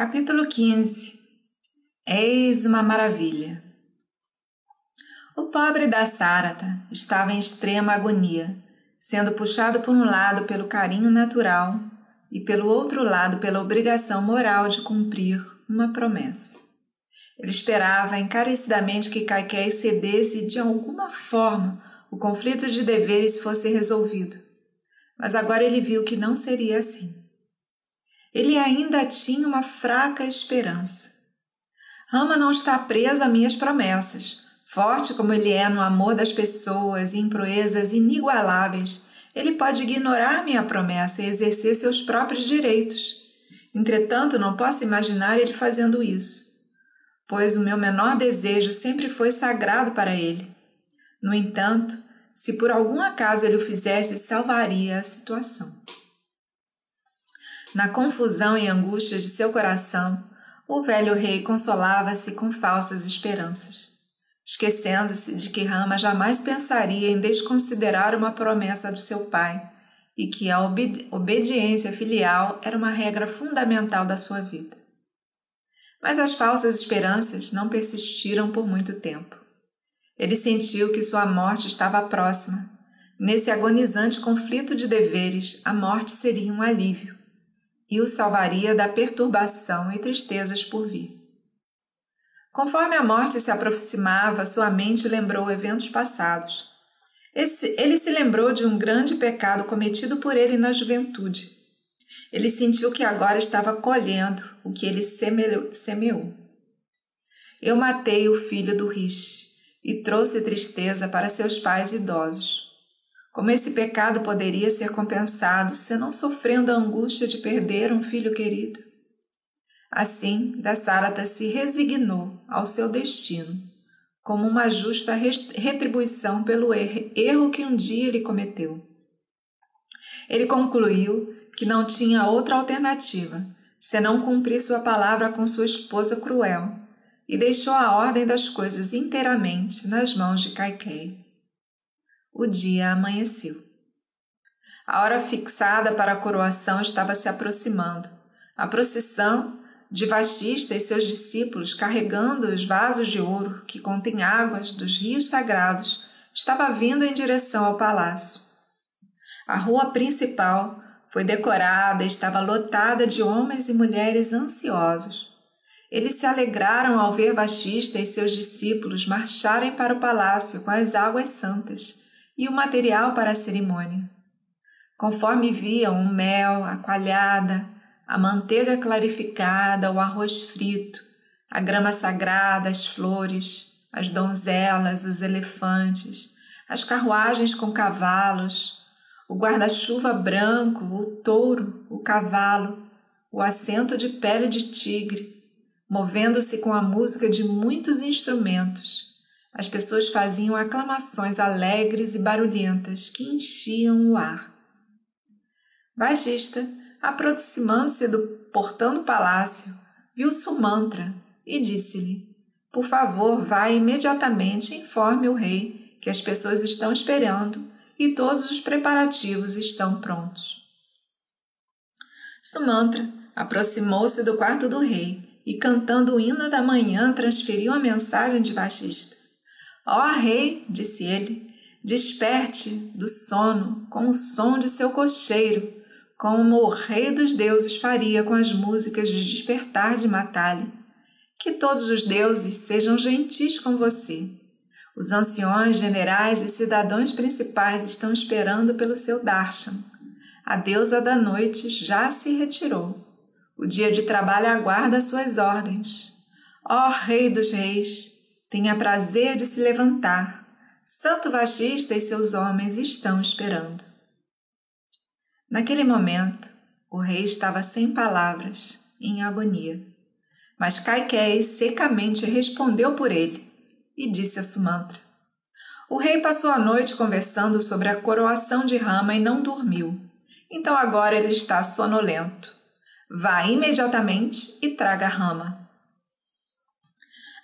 Capítulo 15 Eis uma maravilha. O pobre da Sárata estava em extrema agonia, sendo puxado por um lado pelo carinho natural e pelo outro lado pela obrigação moral de cumprir uma promessa. Ele esperava encarecidamente que Caiquéi cedesse e de alguma forma o conflito de deveres fosse resolvido. Mas agora ele viu que não seria assim. Ele ainda tinha uma fraca esperança. Rama não está preso a minhas promessas. Forte como ele é no amor das pessoas e em proezas inigualáveis, ele pode ignorar minha promessa e exercer seus próprios direitos. Entretanto, não posso imaginar ele fazendo isso pois o meu menor desejo sempre foi sagrado para ele. No entanto, se por algum acaso ele o fizesse, salvaria a situação. Na confusão e angústia de seu coração, o velho rei consolava-se com falsas esperanças, esquecendo-se de que Rama jamais pensaria em desconsiderar uma promessa do seu pai e que a obedi obediência filial era uma regra fundamental da sua vida. Mas as falsas esperanças não persistiram por muito tempo. Ele sentiu que sua morte estava próxima. Nesse agonizante conflito de deveres, a morte seria um alívio e o salvaria da perturbação e tristezas por vir. Conforme a morte se aproximava, sua mente lembrou eventos passados. Ele se lembrou de um grande pecado cometido por ele na juventude ele sentiu que agora estava colhendo o que ele semeou. Eu matei o filho do Rish e trouxe tristeza para seus pais idosos. Como esse pecado poderia ser compensado senão sofrendo a angústia de perder um filho querido? Assim, Dassarata se resignou ao seu destino, como uma justa retribuição pelo erro que um dia ele cometeu. Ele concluiu que não tinha outra alternativa senão cumprir sua palavra com sua esposa cruel e deixou a ordem das coisas inteiramente nas mãos de Caiquei. O dia amanheceu. A hora fixada para a coroação estava se aproximando. A procissão de Vastista e seus discípulos carregando os vasos de ouro que contêm águas dos rios sagrados estava vindo em direção ao palácio. A rua principal foi decorada e estava lotada de homens e mulheres ansiosos. Eles se alegraram ao ver Vastista e seus discípulos marcharem para o palácio com as águas santas e o material para a cerimônia. Conforme viam o mel, a coalhada, a manteiga clarificada, o arroz frito, a grama sagrada, as flores, as donzelas, os elefantes, as carruagens com cavalos, o guarda-chuva branco, o touro, o cavalo, o assento de pele de tigre, movendo-se com a música de muitos instrumentos. As pessoas faziam aclamações alegres e barulhentas que enchiam o ar. Bagista, aproximando-se do portão do palácio, viu Sumantra e disse-lhe: Por favor, vá imediatamente e informe o rei que as pessoas estão esperando e todos os preparativos estão prontos. Sumantra aproximou-se do quarto do rei e, cantando o hino da manhã, transferiu a mensagem de Vashista. Ó rei, disse ele, desperte do sono com o som de seu cocheiro, como o rei dos deuses faria com as músicas de despertar de Matali. Que todos os deuses sejam gentis com você os anciões, generais e cidadãos principais estão esperando pelo seu darshan. A deusa da noite já se retirou. O dia de trabalho aguarda suas ordens. Ó Rei dos Reis, tenha prazer de se levantar. Santo Vashista e seus homens estão esperando. Naquele momento, o rei estava sem palavras, em agonia. Mas Kaikei secamente respondeu por ele e disse a Sumantra. O rei passou a noite conversando sobre a coroação de Rama e não dormiu. Então agora ele está sonolento. Vá imediatamente e traga Rama.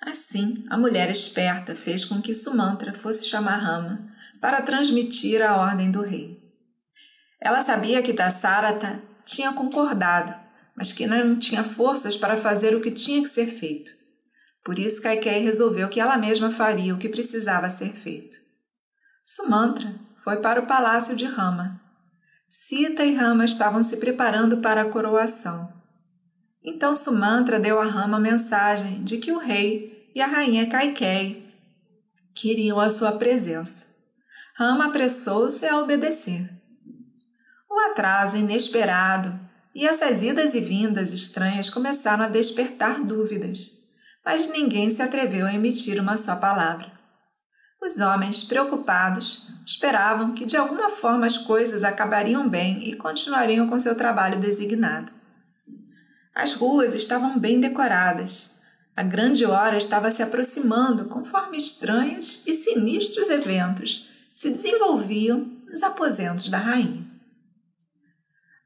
Assim, a mulher esperta fez com que Sumantra fosse chamar Rama para transmitir a ordem do rei. Ela sabia que Dassarata tinha concordado, mas que não tinha forças para fazer o que tinha que ser feito. Por isso, Kaikei resolveu que ela mesma faria o que precisava ser feito. Sumantra foi para o palácio de Rama. Sita e Rama estavam se preparando para a coroação. Então Sumantra deu a Rama a mensagem de que o rei e a rainha Kaikei queriam a sua presença. Rama apressou-se a obedecer. O atraso inesperado e essas idas e vindas estranhas começaram a despertar dúvidas, mas ninguém se atreveu a emitir uma só palavra. Os homens, preocupados, esperavam que de alguma forma as coisas acabariam bem e continuariam com seu trabalho designado. As ruas estavam bem decoradas. A grande hora estava se aproximando conforme estranhos e sinistros eventos se desenvolviam nos aposentos da rainha.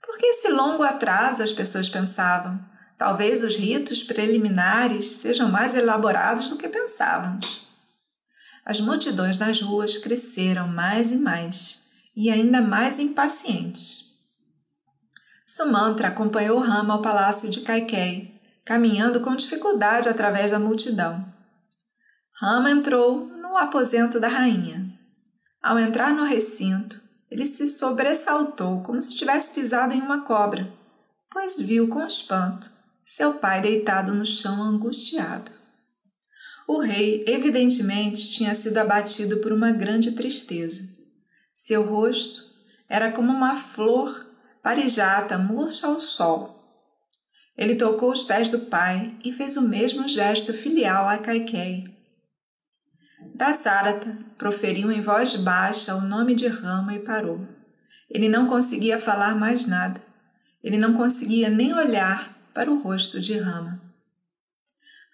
Por que esse longo atraso, as pessoas pensavam? Talvez os ritos preliminares sejam mais elaborados do que pensávamos. As multidões nas ruas cresceram mais e mais, e ainda mais impacientes. Sumantra acompanhou Rama ao palácio de Kaikei, caminhando com dificuldade através da multidão. Rama entrou no aposento da rainha. Ao entrar no recinto, ele se sobressaltou como se tivesse pisado em uma cobra, pois viu com espanto seu pai deitado no chão angustiado. O rei, evidentemente, tinha sido abatido por uma grande tristeza. Seu rosto era como uma flor parijata murcha ao sol. Ele tocou os pés do pai e fez o mesmo gesto filial a Kaikei, Dasarata proferiu em voz baixa o nome de Rama e parou. Ele não conseguia falar mais nada. Ele não conseguia nem olhar para o rosto de Rama.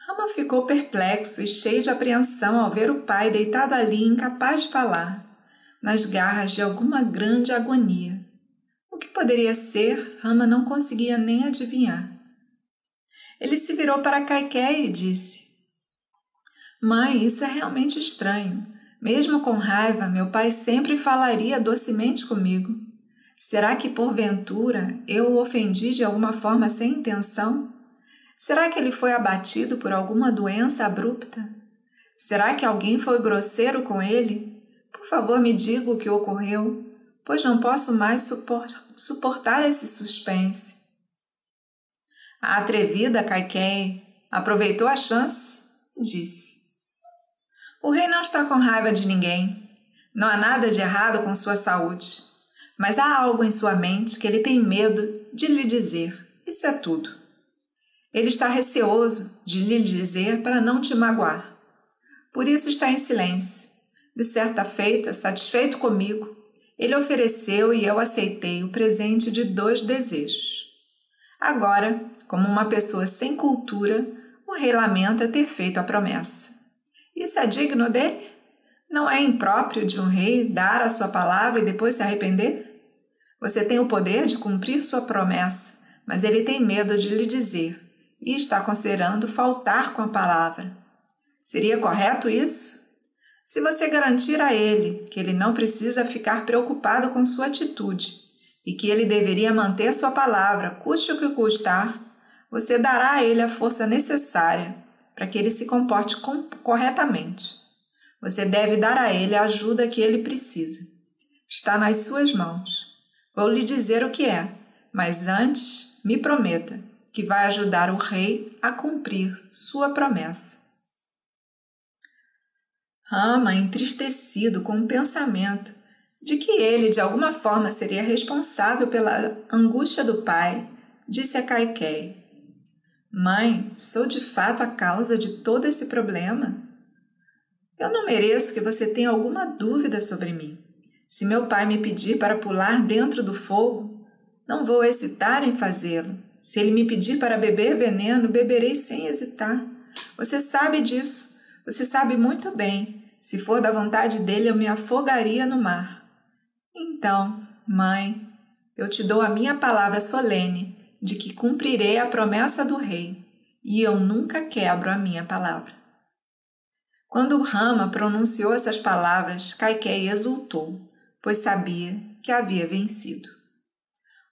Rama ficou perplexo e cheio de apreensão ao ver o pai deitado ali, incapaz de falar, nas garras de alguma grande agonia. O que poderia ser, Rama não conseguia nem adivinhar. Ele se virou para Kaiké e disse: Mãe, isso é realmente estranho. Mesmo com raiva, meu pai sempre falaria docemente comigo. Será que porventura eu o ofendi de alguma forma sem intenção? Será que ele foi abatido por alguma doença abrupta? Será que alguém foi grosseiro com ele? Por favor, me diga o que ocorreu, pois não posso mais suportar esse suspense. A atrevida Kaikei aproveitou a chance e disse: o rei não está com raiva de ninguém. Não há nada de errado com sua saúde. Mas há algo em sua mente que ele tem medo de lhe dizer. Isso é tudo. Ele está receoso de lhe dizer para não te magoar. Por isso está em silêncio. De certa feita, satisfeito comigo, ele ofereceu e eu aceitei o presente de dois desejos. Agora, como uma pessoa sem cultura, o rei lamenta ter feito a promessa. Isso é digno dele? Não é impróprio de um rei dar a sua palavra e depois se arrepender? Você tem o poder de cumprir sua promessa, mas ele tem medo de lhe dizer e está considerando faltar com a palavra. Seria correto isso? Se você garantir a ele que ele não precisa ficar preocupado com sua atitude e que ele deveria manter sua palavra, custe o que custar, você dará a ele a força necessária para que ele se comporte corretamente. Você deve dar a ele a ajuda que ele precisa. Está nas suas mãos. Vou lhe dizer o que é, mas antes me prometa que vai ajudar o rei a cumprir sua promessa. Rama, entristecido com o pensamento de que ele de alguma forma seria responsável pela angústia do pai, disse a Kaikei: Mãe, sou de fato a causa de todo esse problema? Eu não mereço que você tenha alguma dúvida sobre mim. Se meu pai me pedir para pular dentro do fogo, não vou hesitar em fazê-lo. Se ele me pedir para beber veneno, beberei sem hesitar. Você sabe disso. Você sabe muito bem. Se for da vontade dele, eu me afogaria no mar. Então, mãe, eu te dou a minha palavra solene de que cumprirei a promessa do rei, e eu nunca quebro a minha palavra. Quando Rama pronunciou essas palavras, Kaikei exultou, pois sabia que havia vencido.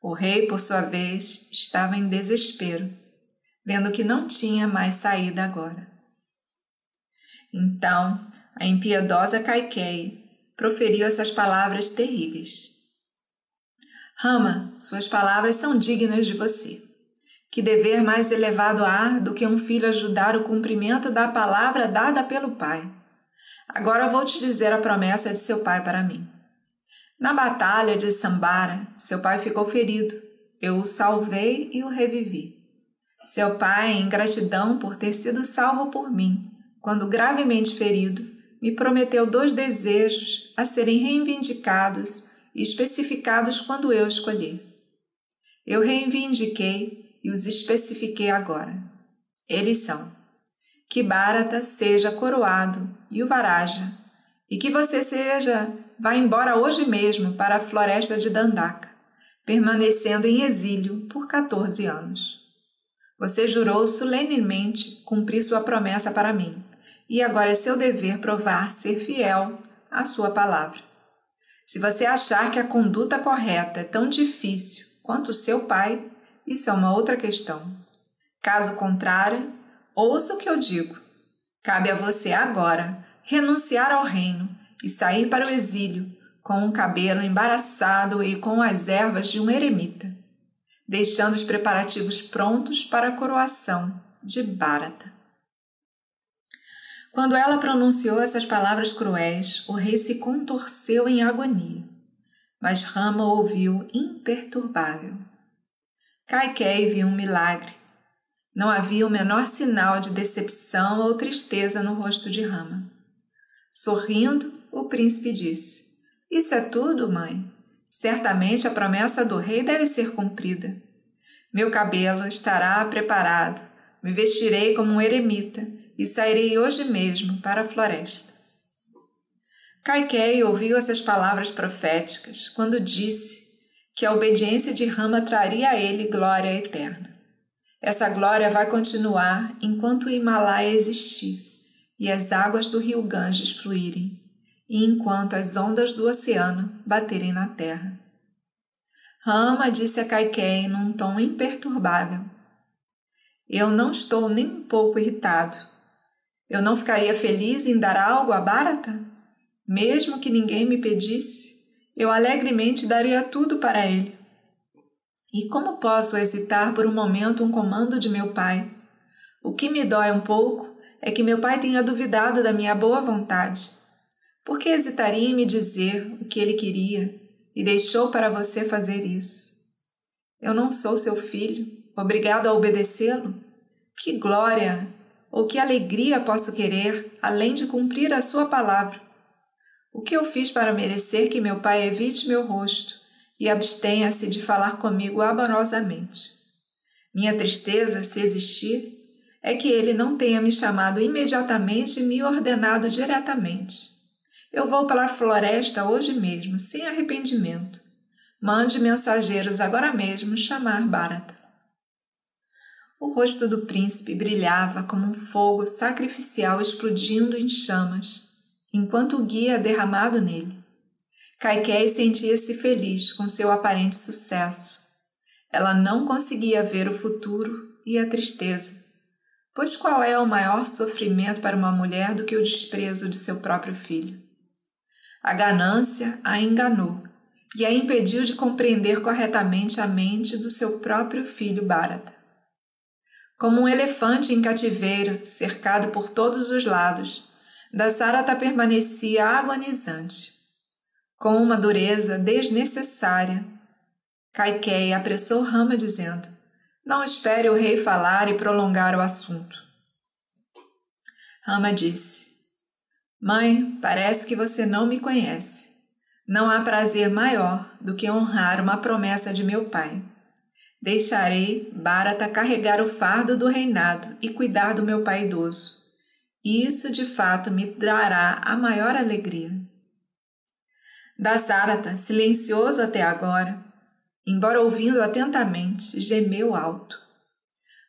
O rei, por sua vez, estava em desespero, vendo que não tinha mais saída agora. Então, a impiedosa Caiquei proferiu essas palavras terríveis. Rama, suas palavras são dignas de você. Que dever mais elevado há do que um filho ajudar o cumprimento da palavra dada pelo pai? Agora vou te dizer a promessa de seu pai para mim. Na batalha de Sambara, seu pai ficou ferido. Eu o salvei e o revivi. Seu pai, em gratidão por ter sido salvo por mim, quando gravemente ferido, me prometeu dois desejos a serem reivindicados e especificados quando eu escolher. Eu reivindiquei e os especifiquei agora. Eles são: que Bharata seja coroado e o Varaja, e que você seja Vá embora hoje mesmo para a floresta de Dandaka, permanecendo em exílio por 14 anos. Você jurou solenemente cumprir sua promessa para mim, e agora é seu dever provar ser fiel à sua palavra. Se você achar que a conduta correta é tão difícil quanto seu pai, isso é uma outra questão. Caso contrário, ouça o que eu digo. Cabe a você agora renunciar ao reino e sair para o exílio, com o cabelo embaraçado e com as ervas de um eremita, deixando os preparativos prontos para a coroação de Bharata. Quando ela pronunciou essas palavras cruéis, o rei se contorceu em agonia, mas Rama ouviu imperturbável. Kaikei viu um milagre. Não havia o menor sinal de decepção ou tristeza no rosto de Rama. Sorrindo, o príncipe disse: Isso é tudo, mãe. Certamente a promessa do rei deve ser cumprida. Meu cabelo estará preparado, me vestirei como um eremita e sairei hoje mesmo para a floresta. Kaikei ouviu essas palavras proféticas quando disse que a obediência de Rama traria a ele glória eterna. Essa glória vai continuar enquanto o Himalaia existir e as águas do rio Ganges fluírem e enquanto as ondas do oceano baterem na terra. Rama disse a Kaikei num tom imperturbável: Eu não estou nem um pouco irritado. Eu não ficaria feliz em dar algo a Bharata? Mesmo que ninguém me pedisse, eu alegremente daria tudo para ele. E como posso hesitar por um momento um comando de meu pai? O que me dói um pouco é que meu pai tenha duvidado da minha boa vontade. Por que hesitaria em me dizer o que ele queria e deixou para você fazer isso? Eu não sou seu filho, obrigado a obedecê-lo? Que glória ou que alegria posso querer além de cumprir a sua palavra? O que eu fiz para merecer que meu pai evite meu rosto e abstenha-se de falar comigo amorosamente? Minha tristeza, se existir, é que ele não tenha me chamado imediatamente e me ordenado diretamente. Eu vou para a floresta hoje mesmo, sem arrependimento. Mande mensageiros agora mesmo chamar Bharata. O rosto do príncipe brilhava como um fogo sacrificial explodindo em chamas, enquanto o guia derramado nele. Kaikei sentia-se feliz com seu aparente sucesso. Ela não conseguia ver o futuro e a tristeza, pois qual é o maior sofrimento para uma mulher do que o desprezo de seu próprio filho? A ganância a enganou e a impediu de compreender corretamente a mente do seu próprio filho Bharata. Como um elefante em cativeiro, cercado por todos os lados, Dasarata permanecia agonizante. Com uma dureza desnecessária, Kaikei apressou Rama, dizendo: Não espere o rei falar e prolongar o assunto. Rama disse: Mãe, parece que você não me conhece. Não há prazer maior do que honrar uma promessa de meu pai. Deixarei Bharata carregar o fardo do reinado e cuidar do meu pai idoso. Isso de fato me dará a maior alegria. Dasarata, silencioso até agora, embora ouvindo atentamente, gemeu alto.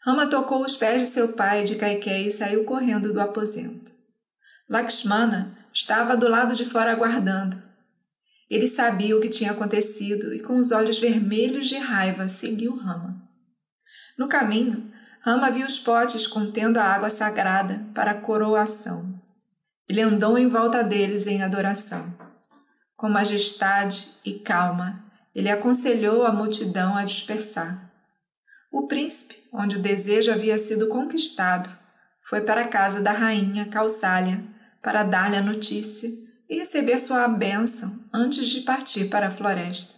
Rama tocou os pés de seu pai de Kaikei e saiu correndo do aposento. Lakshmana estava do lado de fora aguardando. Ele sabia o que tinha acontecido e, com os olhos vermelhos de raiva, seguiu Rama. No caminho, Rama viu os potes contendo a água sagrada para a coroação. Ele andou em volta deles em adoração. Com majestade e calma, ele aconselhou a multidão a dispersar. O príncipe, onde o desejo havia sido conquistado, foi para a casa da rainha Causália para dar-lhe a notícia e receber sua bênção antes de partir para a floresta.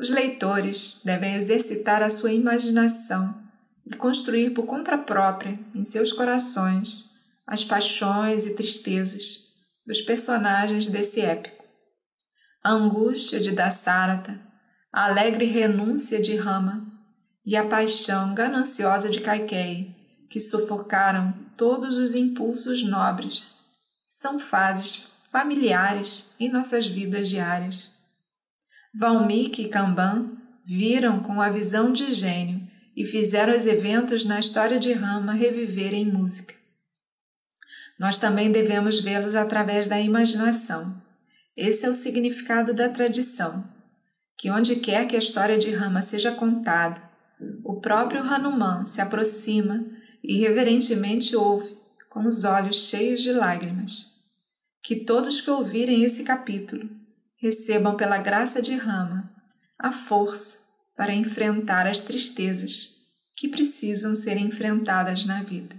Os leitores devem exercitar a sua imaginação e construir por conta própria, em seus corações, as paixões e tristezas dos personagens desse épico. A angústia de Dassarata, a alegre renúncia de Rama e a paixão gananciosa de Kaikei, que sufocaram todos os impulsos nobres, são fases familiares em nossas vidas diárias. Valmiki e Kamban viram com a visão de gênio e fizeram os eventos na história de Rama reviverem em música. Nós também devemos vê-los através da imaginação. Esse é o significado da tradição, que onde quer que a história de Rama seja contada, o próprio Hanuman se aproxima e reverentemente ouve, com os olhos cheios de lágrimas. Que todos que ouvirem esse capítulo recebam pela graça de Rama a força para enfrentar as tristezas que precisam ser enfrentadas na vida.